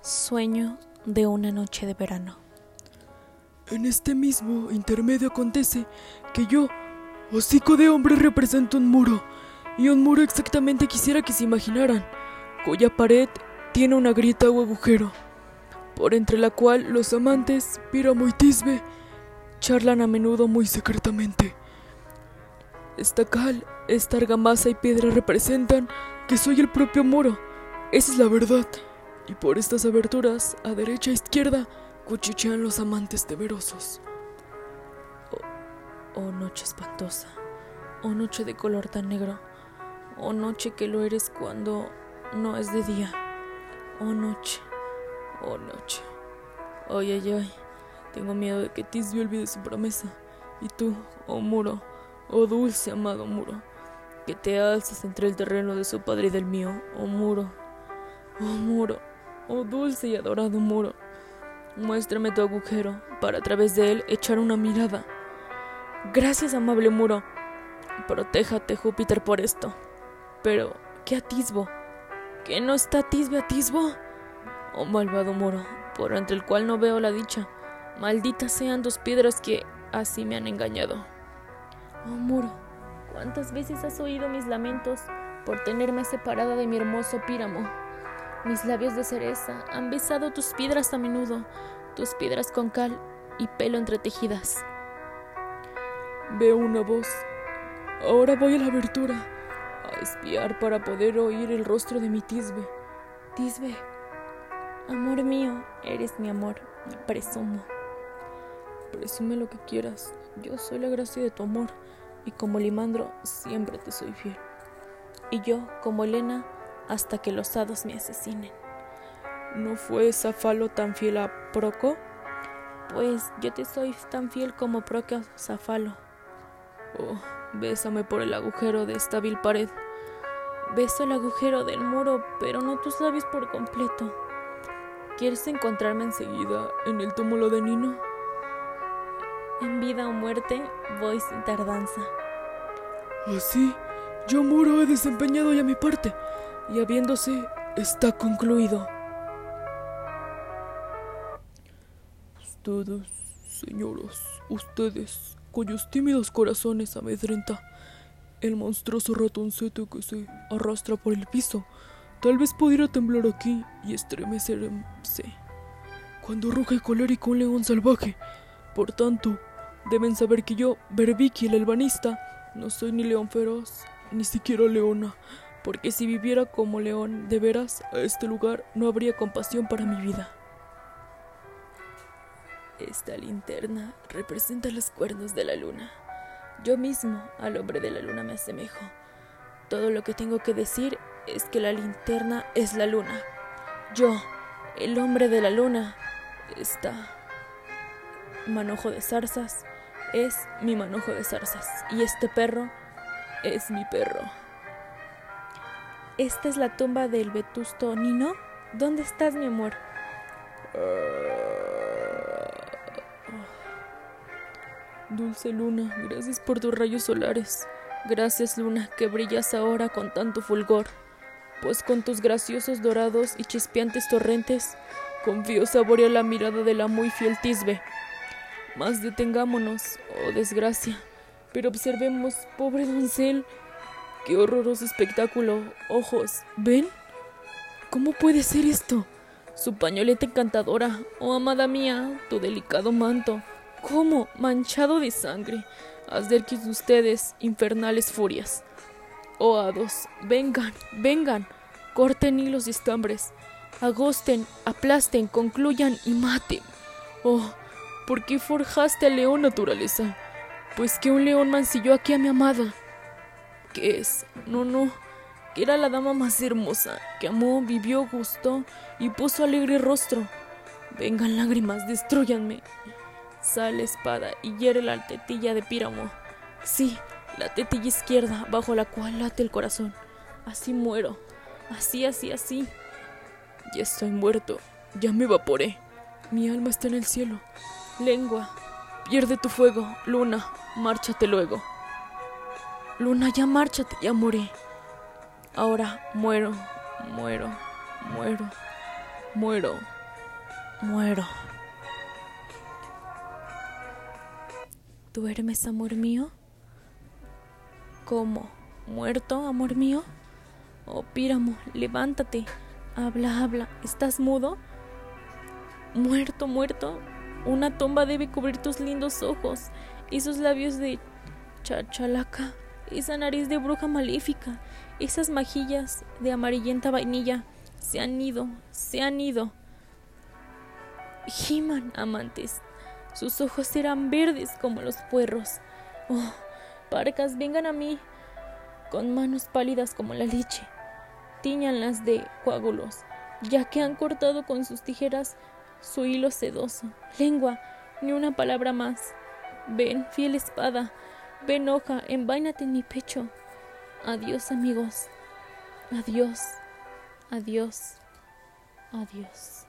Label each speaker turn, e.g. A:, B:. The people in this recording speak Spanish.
A: Sueño de una noche de verano.
B: En este mismo intermedio acontece que yo, hocico de hombre, represento un muro, y un muro exactamente quisiera que se imaginaran, cuya pared tiene una grieta o agujero, por entre la cual los amantes, Píramo y Tisbe, charlan a menudo muy secretamente. Esta cal, esta argamasa y piedra representan que soy el propio muro, esa es la verdad. Y por estas aberturas, a derecha e izquierda, cuchichean los amantes temerosos.
A: Oh, oh noche espantosa, oh noche de color tan negro, oh noche que lo eres cuando no es de día, oh noche, oh noche. Ay, ay, ay, tengo miedo de que Tisbe olvide su promesa. Y tú, oh muro, oh dulce amado muro, que te alzas entre el terreno de su padre y del mío, oh muro, oh muro, oh dulce y adorado muro. Muéstrame tu agujero para a través de él echar una mirada. Gracias, amable muro. Protéjate, Júpiter, por esto. Pero, ¿qué atisbo? ¿Que no está atisbe atisbo? Oh malvado muro, por entre el cual no veo la dicha. Malditas sean dos piedras que así me han engañado. Oh muro, ¿cuántas veces has oído mis lamentos por tenerme separada de mi hermoso píramo? Mis labios de cereza han besado tus piedras a menudo, tus piedras con cal y pelo entretejidas.
B: Veo una voz. Ahora voy a la abertura a espiar para poder oír el rostro de mi Tisbe.
A: Tisbe, amor mío, eres mi amor, presumo.
B: Presume lo que quieras. Yo soy la gracia de tu amor y como Limandro siempre te soy fiel.
A: Y yo, como Elena, hasta que los hados me asesinen.
B: ¿No fue Zafalo tan fiel a Proco?
A: Pues yo te soy tan fiel como Proco a Zafalo.
B: Oh, bésame por el agujero de esta vil pared.
A: Beso el agujero del muro, pero no tus labios por completo.
B: ¿Quieres encontrarme enseguida en el túmulo de Nino?
A: En vida o muerte, voy sin tardanza.
B: Así, yo muro he desempeñado ya mi parte y habiéndose, está concluido. Ustedes, señoras, ustedes, cuyos tímidos corazones amedrenta el monstruoso ratoncete que se arrastra por el piso, tal vez pudiera temblar aquí y estremecerse. Cuando ruge colérico un león salvaje, por tanto, deben saber que yo, Berbiki el albanista, no soy ni león feroz, ni siquiera leona, porque si viviera como león de veras a este lugar no habría compasión para mi vida.
A: Esta linterna representa los cuernos de la luna. Yo mismo al hombre de la luna me asemejo. Todo lo que tengo que decir es que la linterna es la luna. Yo, el hombre de la luna, está manojo de zarzas, es mi manojo de zarzas. Y este perro es mi perro. ¿Esta es la tumba del vetusto Nino? ¿Dónde estás, mi amor?
B: Dulce luna, gracias por tus rayos solares. Gracias, luna, que brillas ahora con tanto fulgor. Pues con tus graciosos dorados y chispeantes torrentes, confío saborear la mirada de la muy fiel Tisbe. Mas detengámonos, oh desgracia, pero observemos, pobre doncel, Qué horroroso espectáculo. Ojos, ¿ven? ¿Cómo puede ser esto? Su pañoleta encantadora, oh amada mía, tu delicado manto. ¿Cómo? Manchado de sangre. Del que ustedes, infernales furias. Oh hados, vengan, vengan, corten hilos y estambres, agosten, aplasten, concluyan y maten. Oh, ¿por qué forjaste al león, naturaleza? Pues que un león mancilló aquí a mi amada que es. No, no. Que era la dama más hermosa, que amó, vivió, gustó y puso alegre rostro. Vengan lágrimas, destruyanme. Sale espada y hiere la tetilla de Píramo. Sí, la tetilla izquierda, bajo la cual late el corazón. Así muero. Así, así, así. Ya estoy muerto. Ya me evaporé. Mi alma está en el cielo. Lengua, pierde tu fuego. Luna, márchate luego. Luna, ya márchate, ya morí. Ahora muero, muero, muero,
A: Muero, muero. ¿Duermes, amor mío? ¿Cómo? ¿Muerto, amor mío? Oh, Píramo, levántate. Habla, habla. ¿Estás mudo? Muerto, muerto. Una tumba debe cubrir tus lindos ojos, esos labios de chachalaca, esa nariz de bruja maléfica, esas majillas de amarillenta vainilla. Se han ido, se han ido. Giman, amantes, sus ojos serán verdes como los puerros. Oh, parcas, vengan a mí, con manos pálidas como la leche. Tíñanlas de coágulos, ya que han cortado con sus tijeras su hilo sedoso. Lengua, ni una palabra más. Ven, fiel espada, ven hoja, envaínate en mi pecho. Adiós, amigos. Adiós, adiós, adiós.